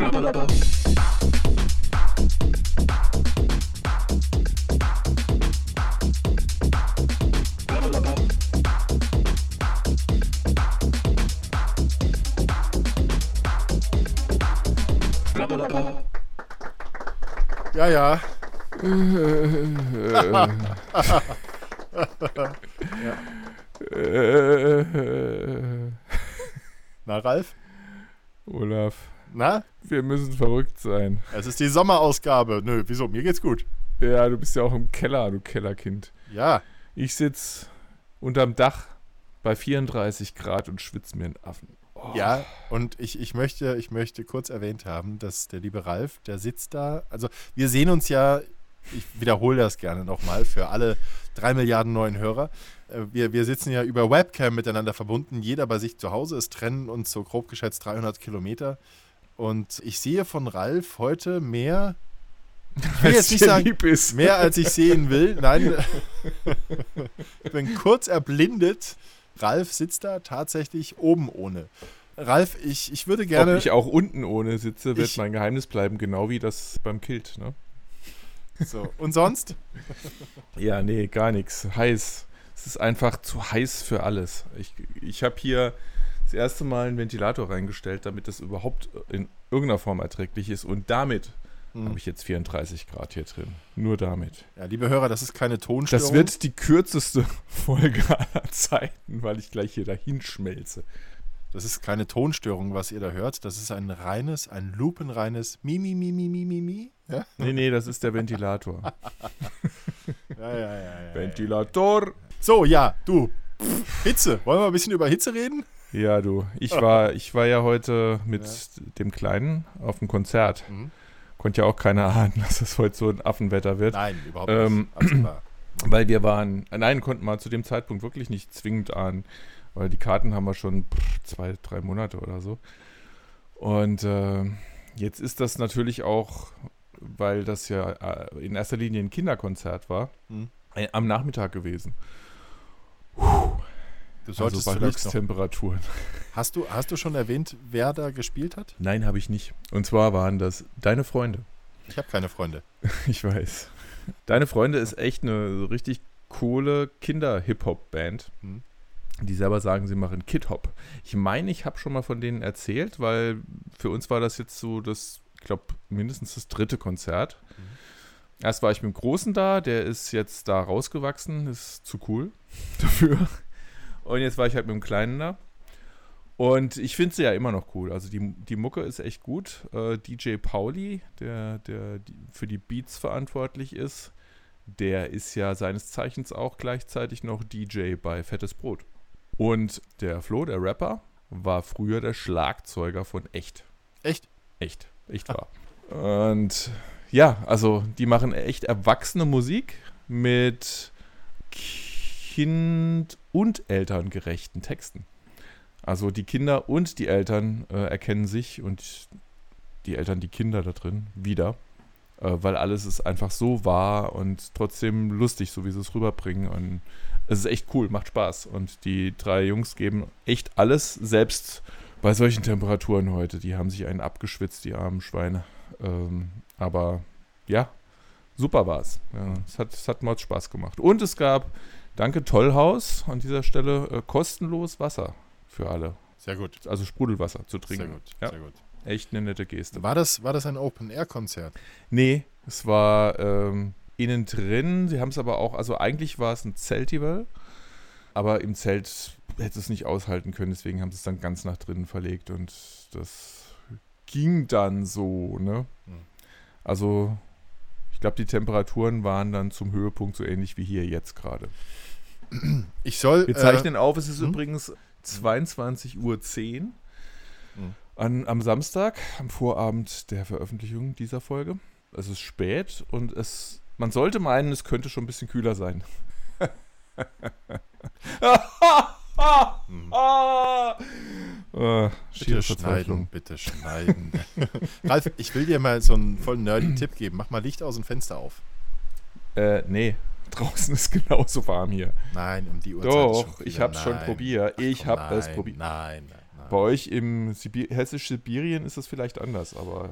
Ja, ja. Na, Ralf? Olaf, Na? Wir müssen verrückt sein. Es ist die Sommerausgabe. Nö, wieso? Mir geht's gut. Ja, du bist ja auch im Keller, du Kellerkind. Ja. Ich sitz unterm Dach bei 34 Grad und schwitze mir einen Affen. Oh. Ja, und ich, ich, möchte, ich möchte kurz erwähnt haben, dass der liebe Ralf, der sitzt da. Also, wir sehen uns ja, ich wiederhole das gerne nochmal für alle drei Milliarden neuen Hörer. Äh, Wir, wir sitzen ja über Webcam miteinander verbunden. Jeder bei sich zu Hause. Es trennen uns so grob geschätzt 300 Kilometer. Und ich sehe von Ralf heute mehr. Ich will jetzt nicht sagen, mehr als ich sehen will. Nein, ich bin kurz erblindet. Ralf sitzt da tatsächlich oben ohne. Ralf, ich, ich würde gerne. Ob ich auch unten ohne sitze, wird Ich- mein Geheimnis bleiben, genau wie das beim Kilt, ne? so. Und sonst? Ja, nee, gar nichts. Heiß. Es ist einfach zu heiß für alles. Ich, ich habe hier das erste Mal einen Ventilator reingestellt, damit das überhaupt in irgendeiner Form erträglich ist. Und damit Hm. habe ich jetzt 34 Grad hier drin. Nur damit. Ja, liebe Hörer, das ist keine Tonstörung. Das wird die kürzeste Folge aller Zeiten, weil ich gleich hier dahin schmelze. Das ist keine Tonstörung, was ihr da hört. Das ist ein reines, ein lupenreines Mimi, Mimi, Mimi, Mimi. Ja, Nee, nee, das ist der Ventilator. ja, ja. ja, ja. Ventilator! So, ja, du. Hitze. Wollen wir ein bisschen über Hitze reden? Ja, du. Ich war, ich war ja heute mit dem Kleinen auf dem Konzert. Mhm. Konnte ja auch keiner ahnen, dass es heute so ein Affenwetter wird. Nein, überhaupt Ähm, nicht. Weil wir waren, nein, konnten wir zu dem Zeitpunkt wirklich nicht zwingend ahnen, weil die Karten haben wir schon pff, zwei, drei Monate oder so. Und äh, jetzt ist das natürlich auch, weil das ja äh, in erster Linie ein Kinderkonzert war, Mhm. äh, am Nachmittag gewesen. Du Also solltest bei vielleicht noch. Höchsttemperaturen. Hast du, hast du schon erwähnt, wer da gespielt hat? Nein, habe ich nicht. Und zwar waren das deine Freunde. Ich habe keine Freunde. Ich weiß. Deine Freunde ist echt eine richtig coole Kinder-Hip-Hop-Band. Mhm. Die selber sagen, sie machen Kid-Hop. Ich meine, ich habe schon mal von denen erzählt, weil für uns war das jetzt so das, ich glaube, mindestens das dritte Konzert. Mhm. Erst war ich mit dem Großen da, der ist jetzt da rausgewachsen, ist zu cool dafür. Und jetzt war ich halt mit dem Kleinen da. Und ich finde sie ja immer noch cool. Also die, die Mucke ist echt gut. Äh, DJ Pauli, der, der die, für die Beats verantwortlich ist, der ist ja seines Zeichens auch gleichzeitig noch DJ bei Fettes Brot. Und der Flo, der Rapper, war früher der Schlagzeuger von Echt. Echt? Echt, echt wahr. Und ja, also die machen echt erwachsene Musik mit kind- und elterngerechten Texten. Also die Kinder und die Eltern äh, erkennen sich und die Eltern die Kinder da drin wieder, äh, weil alles ist einfach so wahr und trotzdem lustig, so wie sie es rüberbringen. Und es ist echt cool, macht Spaß. Und die drei Jungs geben echt alles, selbst bei solchen Temperaturen heute. Die haben sich einen abgeschwitzt, die armen Schweine. Ähm, aber ja, super war es. Ja, es hat, es hat Mords Spaß gemacht. Und es gab, danke Tollhaus, an dieser Stelle äh, kostenlos Wasser für alle. Sehr gut. Also Sprudelwasser zu trinken. Sehr gut. Ja, Sehr gut. echt eine nette Geste. War das, war das ein Open-Air-Konzert? Nee, es war ähm, innen drin. Sie haben es aber auch, also eigentlich war es ein Zeltival, aber im Zelt hätte es nicht aushalten können, deswegen haben sie es dann ganz nach drinnen verlegt und das ging dann so, ne? Hm. Also, ich glaube, die Temperaturen waren dann zum Höhepunkt so ähnlich wie hier jetzt gerade. Ich soll. Wir zeichnen äh, auf, es ist hm? übrigens 22.10 Uhr Hm. an, am Samstag, am Vorabend der Veröffentlichung dieser Folge. Es ist spät und es, man sollte meinen, es könnte schon ein bisschen kühler sein. hm. Ah, Bitte schneiden, bitte schneiden. Ralf, ich will dir mal so einen voll nerdy Tipp geben. Mach mal Licht aus dem Fenster auf. Äh, nee, draußen ist genauso warm hier. Nein, um die Uhrzeit. Doch, ich wieder- hab's schon nein. probiert. Ich Ach, hab es nein, probiert. Nein, nein, Bei euch im Sibir hessisch-Sibirien ist das vielleicht anders, aber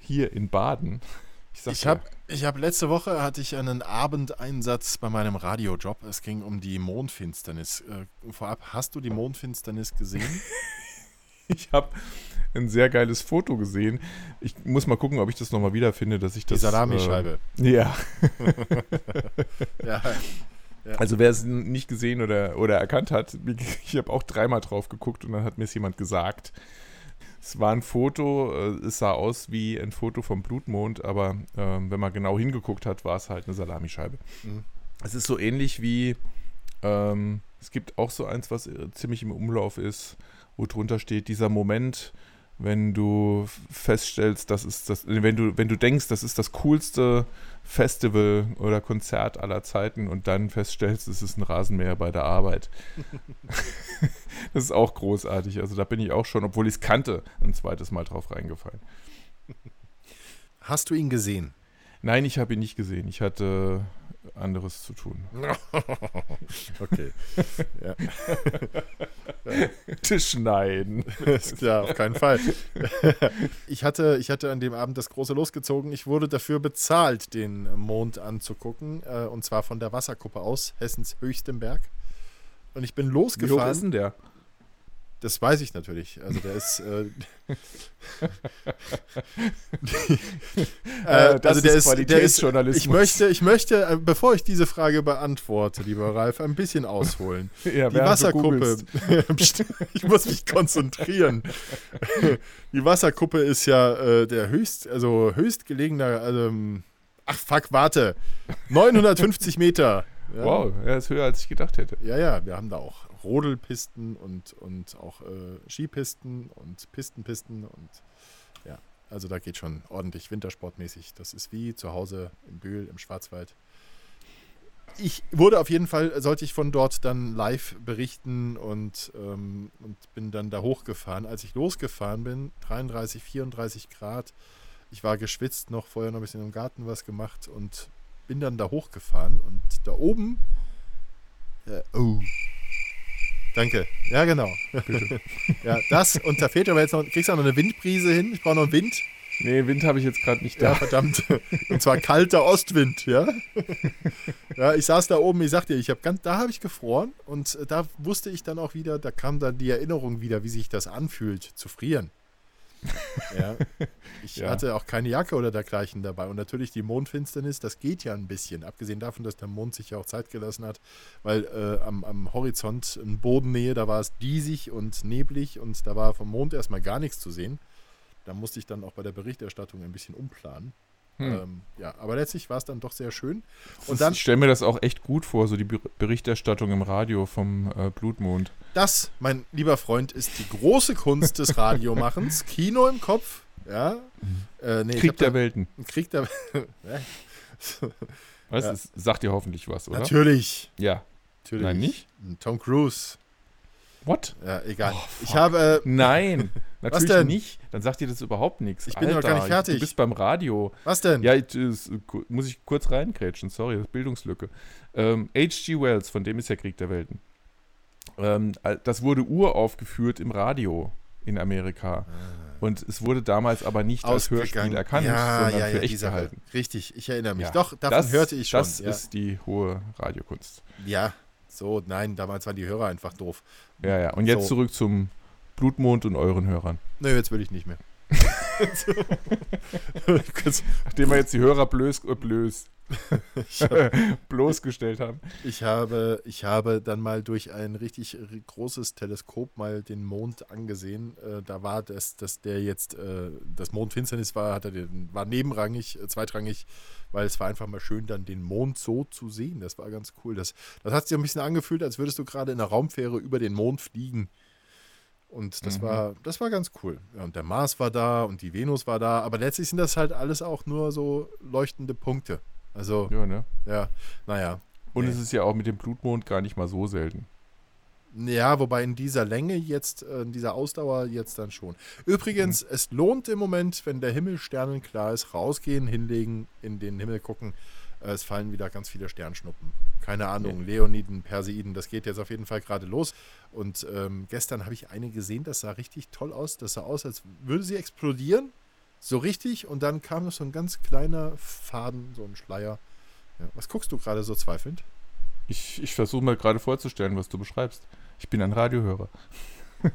hier in Baden. Ich, ich habe ich hab letzte Woche hatte ich einen Abendeinsatz bei meinem Radiojob. Es ging um die Mondfinsternis. Äh, vorab, hast du die Mondfinsternis gesehen? ich habe ein sehr geiles Foto gesehen. Ich muss mal gucken, ob ich das nochmal wiederfinde, dass ich das. Die Salamischeibe. Äh, ja. ja. Ja. Also wer es nicht gesehen oder, oder erkannt hat, ich habe auch dreimal drauf geguckt und dann hat mir es jemand gesagt. Es war ein Foto, äh, es sah aus wie ein Foto vom Blutmond, aber ähm, wenn man genau hingeguckt hat, war es halt eine Salamischeibe. Mhm. Es ist so ähnlich wie, ähm, es gibt auch so eins, was äh, ziemlich im Umlauf ist, wo drunter steht, dieser Moment, wenn du feststellst, das ist das, wenn du, wenn du denkst, das ist das coolste Festival oder Konzert aller Zeiten und dann feststellst, es ist ein Rasenmäher bei der Arbeit. das ist auch großartig. Also da bin ich auch schon, obwohl ich es kannte, ein zweites Mal drauf reingefallen. Hast du ihn gesehen? Nein, ich habe ihn nicht gesehen. Ich hatte anderes zu tun. okay. ja. Schneiden. ja, auf keinen Fall. ich, hatte, ich hatte an dem Abend das große losgezogen. Ich wurde dafür bezahlt, den Mond anzugucken. Äh, und zwar von der Wasserkuppe aus, Hessens höchstem Berg. Und ich bin losgefahren. Wie hoch ist denn der? Das weiß ich natürlich. Also der ist. Äh, äh, also der ist, der ist Ich möchte, ich möchte, äh, bevor ich diese Frage beantworte, lieber Ralf, ein bisschen ausholen. Ja, die Wasserkuppe. ich muss mich konzentrieren. die Wasserkuppe ist ja äh, der höchst, also höchstgelegener. Also, ach fuck, warte. 950 Meter. Ja. Wow, er ist höher als ich gedacht hätte. Ja, ja, wir haben da auch Rodelpisten und, und auch äh, Skipisten und Pistenpisten und ja, also da geht schon ordentlich wintersportmäßig. Das ist wie zu Hause im Bühl, im Schwarzwald. Ich wurde auf jeden Fall, sollte ich von dort dann live berichten und, ähm, und bin dann da hochgefahren. Als ich losgefahren bin, 33, 34 Grad, ich war geschwitzt, noch vorher noch ein bisschen im Garten was gemacht und bin dann da hochgefahren und da oben, äh, oh, Danke. Ja, genau. ja, das und da fehlt aber jetzt noch, kriegst du noch eine Windbrise hin? Ich brauche noch Wind. Nee, Wind habe ich jetzt gerade nicht da. Ja, verdammt. Und zwar kalter Ostwind, ja. Ja, ich saß da oben, ich sagte, ich habe ganz, da habe ich gefroren und da wusste ich dann auch wieder, da kam dann die Erinnerung wieder, wie sich das anfühlt, zu frieren. Ja. Ich ja. hatte auch keine Jacke oder dergleichen dabei. Und natürlich die Mondfinsternis, das geht ja ein bisschen. Abgesehen davon, dass der Mond sich ja auch Zeit gelassen hat, weil äh, am, am Horizont in Bodennähe, da war es diesig und neblig und da war vom Mond erstmal gar nichts zu sehen. Da musste ich dann auch bei der Berichterstattung ein bisschen umplanen. Hm. Ähm, ja, aber letztlich war es dann doch sehr schön. Und dann, ich stelle mir das auch echt gut vor, so die Berichterstattung im Radio vom äh, Blutmond. Das, mein lieber Freund, ist die große Kunst des Radiomachens. Kino im Kopf, ja. Mhm. Äh, nee, Krieg der Welten. Krieg der Was? Ja. sagt dir hoffentlich was, oder? Natürlich. Ja. Natürlich. Nein, nicht? Tom Cruise. What? Ja, egal. Oh, ich habe. Äh, Nein, natürlich nicht. Dann sagt dir das überhaupt nichts. Ich bin Alter, noch gar nicht fertig. Du bist beim Radio. Was denn? Ja, das, muss ich kurz reingrätschen. Sorry, das ist Bildungslücke. Ähm, H.G. Wells, von dem ist ja Krieg der Welten. Ähm, das wurde uraufgeführt im Radio in Amerika. Ah. Und es wurde damals aber nicht als Hörspiel erkannt, ja, sondern ja, für echt gehalten. Richtig, ich erinnere mich. Doch, davon das, hörte ich schon. Das ist die hohe Radiokunst. Ja, so, nein, damals waren die Hörer einfach doof. Ja, ja. Und jetzt so. zurück zum Blutmond und euren Hörern. Nö, jetzt will ich nicht mehr. Nachdem wir jetzt die Hörer blöß, äh, bloßgestellt haben. Ich habe, ich habe dann mal durch ein richtig großes Teleskop mal den Mond angesehen. Äh, da war das, dass der jetzt, äh, das Mondfinsternis war, hat er den, war nebenrangig, äh, zweitrangig, weil es war einfach mal schön, dann den Mond so zu sehen. Das war ganz cool. Das, das hat sich ein bisschen angefühlt, als würdest du gerade in einer Raumfähre über den Mond fliegen. Und das mhm. war, das war ganz cool. Ja, und der Mars war da und die Venus war da, aber letztlich sind das halt alles auch nur so leuchtende Punkte. Also, ja, ne? Ja, naja. Und nee. es ist ja auch mit dem Blutmond gar nicht mal so selten. Ja, wobei in dieser Länge jetzt, äh, in dieser Ausdauer jetzt dann schon. Übrigens, mhm. es lohnt im Moment, wenn der Himmel sternenklar ist, rausgehen, hinlegen, in den Himmel gucken. Äh, es fallen wieder ganz viele Sternschnuppen. Keine Ahnung, Leoniden, Perseiden, das geht jetzt auf jeden Fall gerade los. Und ähm, gestern habe ich eine gesehen, das sah richtig toll aus. Das sah aus, als würde sie explodieren. So richtig. Und dann kam noch so ein ganz kleiner Faden, so ein Schleier. Ja. Was guckst du gerade so zweifelnd? Ich, ich versuche mir gerade vorzustellen, was du beschreibst. Ich bin ein Radiohörer.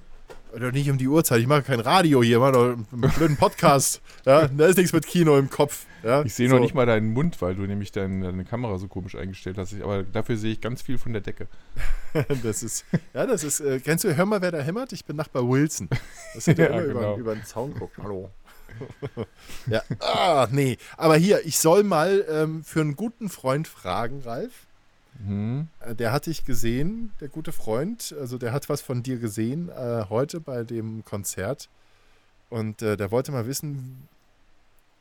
Oder nicht um die Uhrzeit. Ich mache kein Radio hier, mache einen blöden Podcast. ja, da ist nichts mit Kino im Kopf. Ja, ich sehe so. noch nicht mal deinen Mund, weil du nämlich dein, deine Kamera so komisch eingestellt hast. Aber dafür sehe ich ganz viel von der Decke. das ist, ja, das ist, äh, kennst du, hör mal, wer da hämmert? Ich bin Nachbar Wilson. Das hätte ja, immer genau. über, über den Zaun guckt. Hallo. ja, ah, nee. Aber hier, ich soll mal ähm, für einen guten Freund fragen, Ralf. Mhm. Äh, der hat dich gesehen, der gute Freund. Also der hat was von dir gesehen äh, heute bei dem Konzert. Und äh, der wollte mal wissen,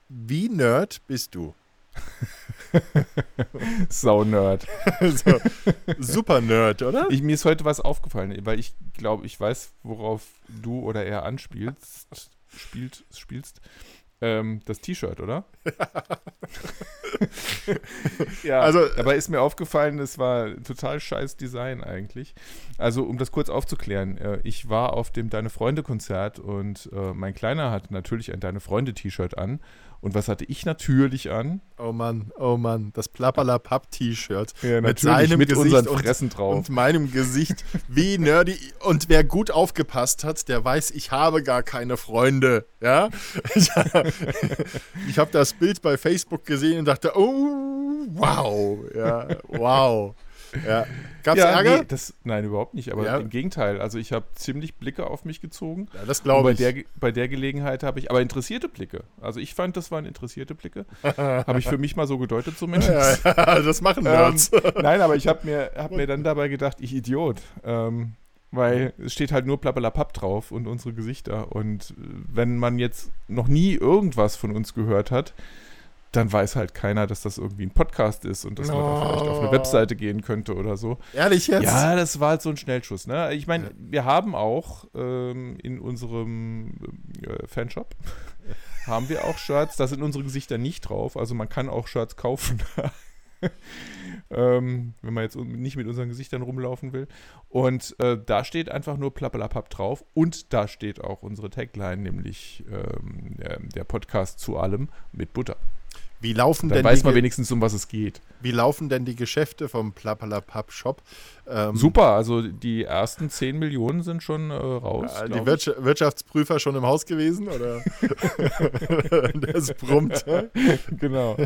wie nerd bist du? Sau-Nerd. so, super Nerd, oder? Ich, mir ist heute was aufgefallen, weil ich glaube, ich weiß, worauf du oder er anspielst. Spielt, spielst ähm, das T-Shirt, oder? ja, also, dabei ist mir aufgefallen, es war total scheiß Design eigentlich. Also, um das kurz aufzuklären, äh, ich war auf dem Deine Freunde-Konzert und äh, mein Kleiner hat natürlich ein Deine Freunde-T-Shirt an und was hatte ich natürlich an? Oh Mann, oh Mann, das Plapperlapapp-T-Shirt. Ja, mit seinem mit Gesicht unseren Fressen und, drauf. Und meinem Gesicht. Wie nerdy. Und wer gut aufgepasst hat, der weiß, ich habe gar keine Freunde. Ja? ich habe das Bild bei Facebook gesehen und dachte, oh, wow. Ja, wow. Ja. Gab es ja, Ärger? Nee, das, nein, überhaupt nicht. Aber ja. im Gegenteil. Also ich habe ziemlich Blicke auf mich gezogen. Ja, das glaube ich. Der, bei der Gelegenheit habe ich, aber interessierte Blicke. Also ich fand, das waren interessierte Blicke. habe ich für mich mal so gedeutet zumindest. Ja, das machen Nerds. Ähm, nein, aber ich habe mir, hab mir dann dabei gedacht, ich Idiot. Ähm, weil es steht halt nur Plappelapapp drauf und unsere Gesichter. Und wenn man jetzt noch nie irgendwas von uns gehört hat, dann weiß halt keiner, dass das irgendwie ein Podcast ist und dass oh. man da vielleicht auf eine Webseite gehen könnte oder so. Ehrlich jetzt? Ja, das war halt so ein Schnellschuss. Ne? Ich meine, ja. wir haben auch ähm, in unserem äh, Fanshop haben wir auch Shirts, da sind unsere Gesichter nicht drauf, also man kann auch Shirts kaufen. ähm, wenn man jetzt nicht mit unseren Gesichtern rumlaufen will. Und äh, da steht einfach nur Plappelapapp drauf und da steht auch unsere Tagline, nämlich ähm, der Podcast zu allem mit Butter. Wie laufen Dann denn weiß man wenigstens, um was es geht. Wie laufen denn die Geschäfte vom Plappalapapp Shop? Ähm, Super, also die ersten 10 Millionen sind schon äh, raus. Ja, die Wirtsch Wirtschaftsprüfer schon im Haus gewesen, oder? das brummt. genau.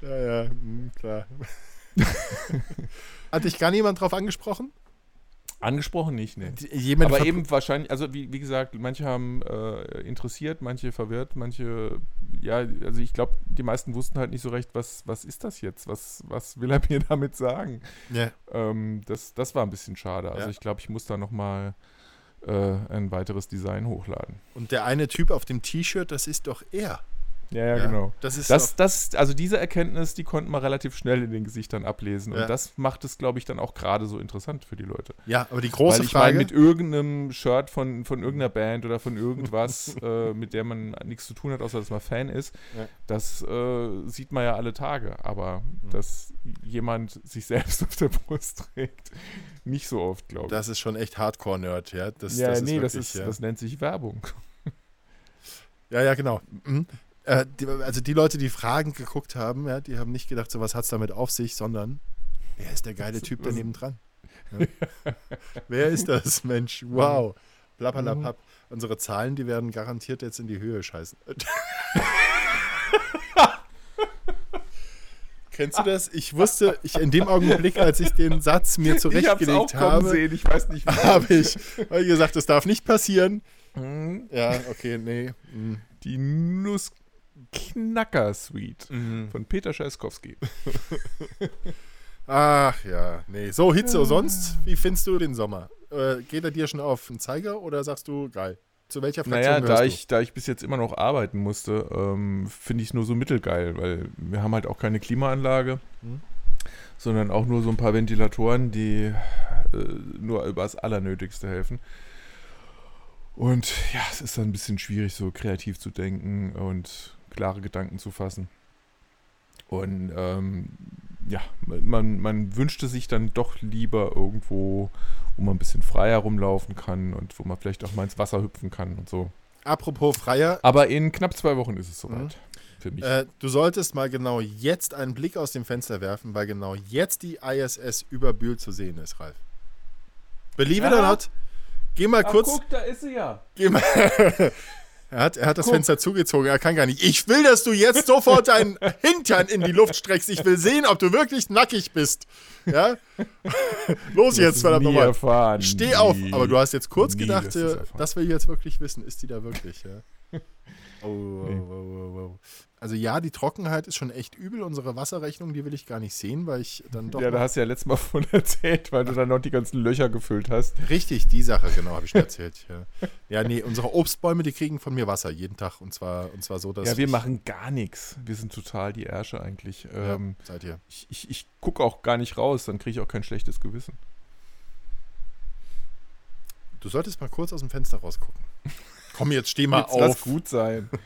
ja, ja, hm, klar. Hat dich gar niemand drauf angesprochen? Angesprochen nicht, ne. Jemand Aber eben wahrscheinlich, also wie, wie gesagt, manche haben äh, interessiert, manche verwirrt, manche, ja, also ich glaube, die meisten wussten halt nicht so recht, was, was ist das jetzt? Was, was will er mir damit sagen? Ja. Ähm, das, das war ein bisschen schade. Also ja. ich glaube, ich muss da nochmal äh, ein weiteres Design hochladen. Und der eine Typ auf dem T-Shirt, das ist doch er. Ja, ja, ja, genau. Das ist das, das, also diese Erkenntnis, die konnten wir relativ schnell in den Gesichtern ablesen. Ja. Und das macht es, glaube ich, dann auch gerade so interessant für die Leute. Ja, aber die große Weil ich Frage. Meine, mit irgendeinem Shirt von, von irgendeiner Band oder von irgendwas, äh, mit der man nichts zu tun hat, außer dass man Fan ist, ja. das äh, sieht man ja alle Tage. Aber mhm. dass jemand sich selbst auf der Brust trägt, nicht so oft, glaube ich. Das ist schon echt Hardcore-Nerd, ja. Das, ja, das nee, ist wirklich, das, ist, das nennt sich Werbung. Ja, ja, genau. Mhm. Äh, die, also die Leute, die Fragen geguckt haben, ja, die haben nicht gedacht, so was hat es damit auf sich, sondern wer ist der geile Typ daneben dran? Ja. wer ist das, Mensch? Wow. Blablabla. Unsere Zahlen, die werden garantiert jetzt in die Höhe scheißen. Kennst du das? Ich wusste, ich in dem Augenblick, als ich den Satz mir zurechtgelegt habe, sehen. ich weiß nicht, habe ich hab gesagt, das darf nicht passieren. Mhm. Ja, okay, nee. Mhm. Die Nuss Knacker Suite mhm. von Peter Scheiskowski. Ach ja, nee. So, Hitze sonst, wie findest du den Sommer? Äh, geht er dir schon auf den Zeiger oder sagst du, geil? Zu welcher Fraktion Naja, da ich, da ich bis jetzt immer noch arbeiten musste, ähm, finde ich es nur so mittelgeil, weil wir haben halt auch keine Klimaanlage, mhm. sondern auch nur so ein paar Ventilatoren, die äh, nur über das Allernötigste helfen. Und ja, es ist dann ein bisschen schwierig, so kreativ zu denken und klare Gedanken zu fassen. Und ähm, ja, man, man wünschte sich dann doch lieber irgendwo, wo man ein bisschen freier rumlaufen kann und wo man vielleicht auch mal ins Wasser hüpfen kann und so. Apropos Freier, Aber in knapp zwei Wochen ist es soweit. Mhm. Für mich. äh, du solltest mal genau jetzt einen Blick aus dem Fenster werfen, weil genau jetzt die ISS über Bühl zu sehen ist, Ralf. Believe it Ja. or not, geh mal kurz, da ist sie ja. geh mal. er, hat, er hat das Guck. Fenster zugezogen, er kann gar nicht. Ich will, dass du jetzt sofort deinen Hintern in die Luft streckst. Ich will sehen, ob du wirklich nackig bist. Ja? Los jetzt, verdammt nochmal. erfahren. Steh auf, aber du hast jetzt kurz Nie gedacht, erfahren. das will ich jetzt wirklich wissen. Ist die da wirklich? Ja? Oh, Nee. oh, oh. Also ja, die Trockenheit ist schon echt übel. Unsere Wasserrechnung, die will ich gar nicht sehen, weil ich dann doch Ja, da hast du ja letztes Mal von erzählt, weil du dann noch die ganzen Löcher gefüllt hast. richtig die Sache genau habe ich schon erzählt. Ja. ja, nee, unsere Obstbäume, die kriegen von mir Wasser jeden Tag und zwar und zwar so, dass Ja, wir machen gar nichts. Wir sind total die Ärsche eigentlich. Ja, Ähm, seid ihr. ich ich, ich gucke auch gar nicht raus, dann kriege ich auch kein schlechtes Gewissen. Du solltest mal kurz aus dem Fenster rausgucken. Komm jetzt, steh mal Jetzt lass auf. gut sein.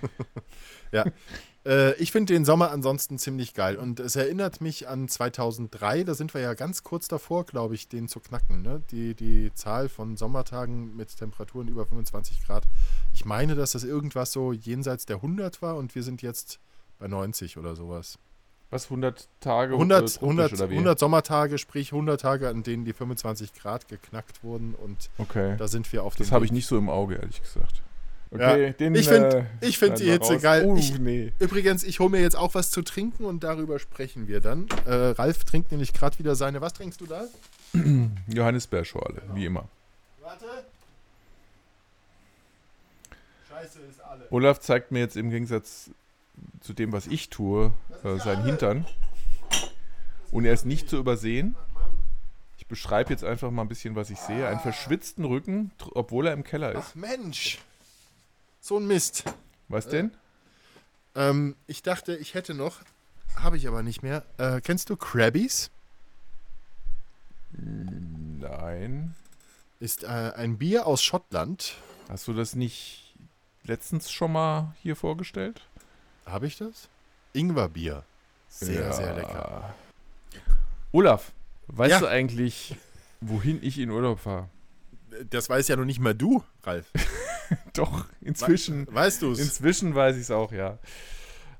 Äh, ich finde den Sommer ansonsten ziemlich geil und es erinnert mich an 2003, da sind wir ja ganz kurz davor, glaube ich, den zu knacken. Ne? Die, die Zahl von Sommertagen mit Temperaturen über 25 Grad. Ich meine, dass das irgendwas so jenseits der 100 war und wir sind jetzt bei 90 oder sowas. Was, 100 Tage? 100, äh, tropisch 100, oder wie? 100 Sommertage, sprich 100 Tage, an denen die 25 Grad geknackt wurden und Okay. da sind wir auf Das dem habe Weg. ich nicht so im Auge, ehrlich gesagt. Ja, den, ich find- äh, ich find die Hitze raus. geil. Oh, Ich- nee. Übrigens, ich hole mir jetzt auch was zu trinken und darüber sprechen wir dann. Äh, Ralf trinkt nämlich gerade wieder seine. Was trinkst du da? Johannisbeerschorle, wie immer. Warte. Scheiße ist alle. Olaf zeigt mir jetzt im Gegensatz zu dem, was ich tue, äh, seinen Hintern. Und er ist nicht zu übersehen. Ich beschreibe jetzt einfach mal ein bisschen, was ich sehe. Einen verschwitzten Rücken, obwohl er im Keller ist. Ach Mensch. So ein Mist. Was denn? Ähm, ich dachte, ich hätte noch, habe ich aber nicht mehr. Äh, kennst du Krabbies? Nein. Ist äh, ein Bier aus Schottland. Hast du das nicht letztens schon mal hier vorgestellt? Habe ich das? Ingwerbier. Sehr, Ja. sehr lecker. Olaf, weißt Ja. du eigentlich, wohin ich in Urlaub fahre? Das weiß ja noch nicht mal du, Ralf. Doch, inzwischen. Weißt du es? Inzwischen weiß ich es auch, ja.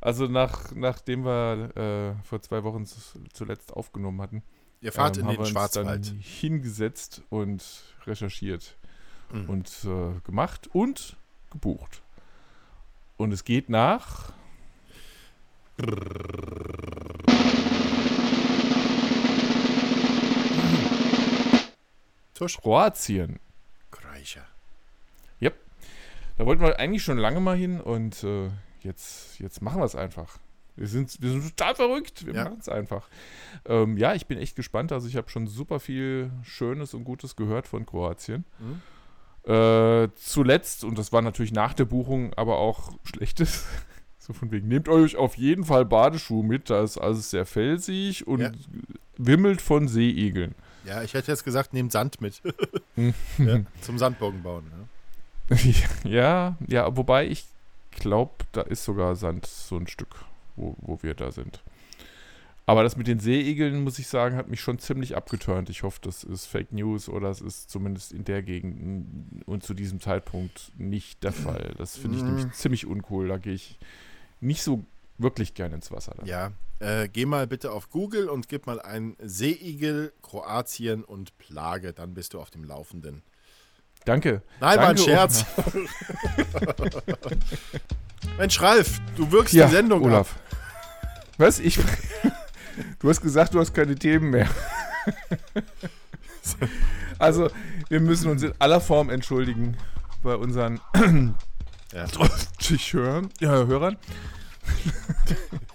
Also nach, nachdem wir äh, vor zwei Wochen zuletzt aufgenommen hatten, Ihr fahrt ähm, in haben den wir uns Schwarzwald. dann hingesetzt und recherchiert Mhm. und äh, gemacht und gebucht. Und es geht nach Tusch. Kroatien. Kreischer. Da wollten wir eigentlich schon lange mal hin und äh, jetzt, jetzt machen wir es einfach. Wir sind, wir sind total verrückt. Wir Ja. machen es einfach. Ähm, ja, ich bin echt gespannt. Also ich habe schon super viel Schönes und Gutes gehört von Kroatien. Mhm. Äh, zuletzt, und das war natürlich nach der Buchung, aber auch Schlechtes. So von wegen, nehmt euch auf jeden Fall Badeschuhe mit, da ist alles sehr felsig und Ja. wimmelt von Seeigeln. Ja, ich hätte jetzt gesagt, nehmt Sand mit. Hm. ja, zum Sandbogen bauen. Ja. ja, ja, wobei ich glaube, da ist sogar Sand so ein Stück, wo, wo wir da sind. Aber das mit den Seeigeln, muss ich sagen, hat mich schon ziemlich abgeturnt. Ich hoffe, das ist Fake News oder es ist zumindest in der Gegend und zu diesem Zeitpunkt nicht der Fall. Das finde ich Mhm. nämlich ziemlich uncool. Da gehe ich nicht so wirklich gerne ins Wasser. Dann. Ja, äh, geh mal bitte auf Google und gib mal ein Seeigel, Kroatien und Plage, dann bist du auf dem Laufenden. Danke. Nein, war ein Danke, Scherz. Mensch, Ralf, du wirkst die Sendung ab. Olaf. Was? Ich. Du hast gesagt, du hast keine Themen mehr. Also, wir müssen uns in aller Form entschuldigen bei unseren Ja. Hörern.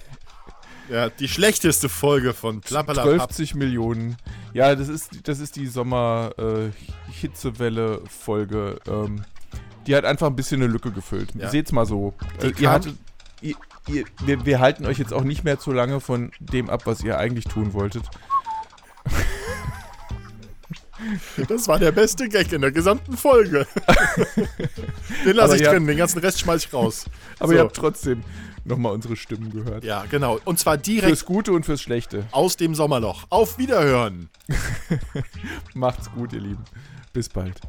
Ja, die schlechteste Folge von Plappalapapp. 12 Millionen. Ja, das ist, das ist die Sommer-Hitzewelle-Folge. ähm, die hat einfach ein bisschen eine Lücke gefüllt. Ja. Seht's mal so. Äh, ihr hattet, ihr, ihr, wir, wir halten euch jetzt auch nicht mehr zu lange von dem ab, was ihr eigentlich tun wolltet. Das war der beste Gag in der gesamten Folge. Den lasse ich drin, den ganzen Rest schmeiß ich raus. Aber So. ihr habt trotzdem nochmal unsere Stimmen gehört. Ja, genau. Und zwar direkt Fürs Gute und fürs Schlechte. aus dem Sommerloch. Auf Wiederhören. Macht's gut, ihr Lieben. Bis bald.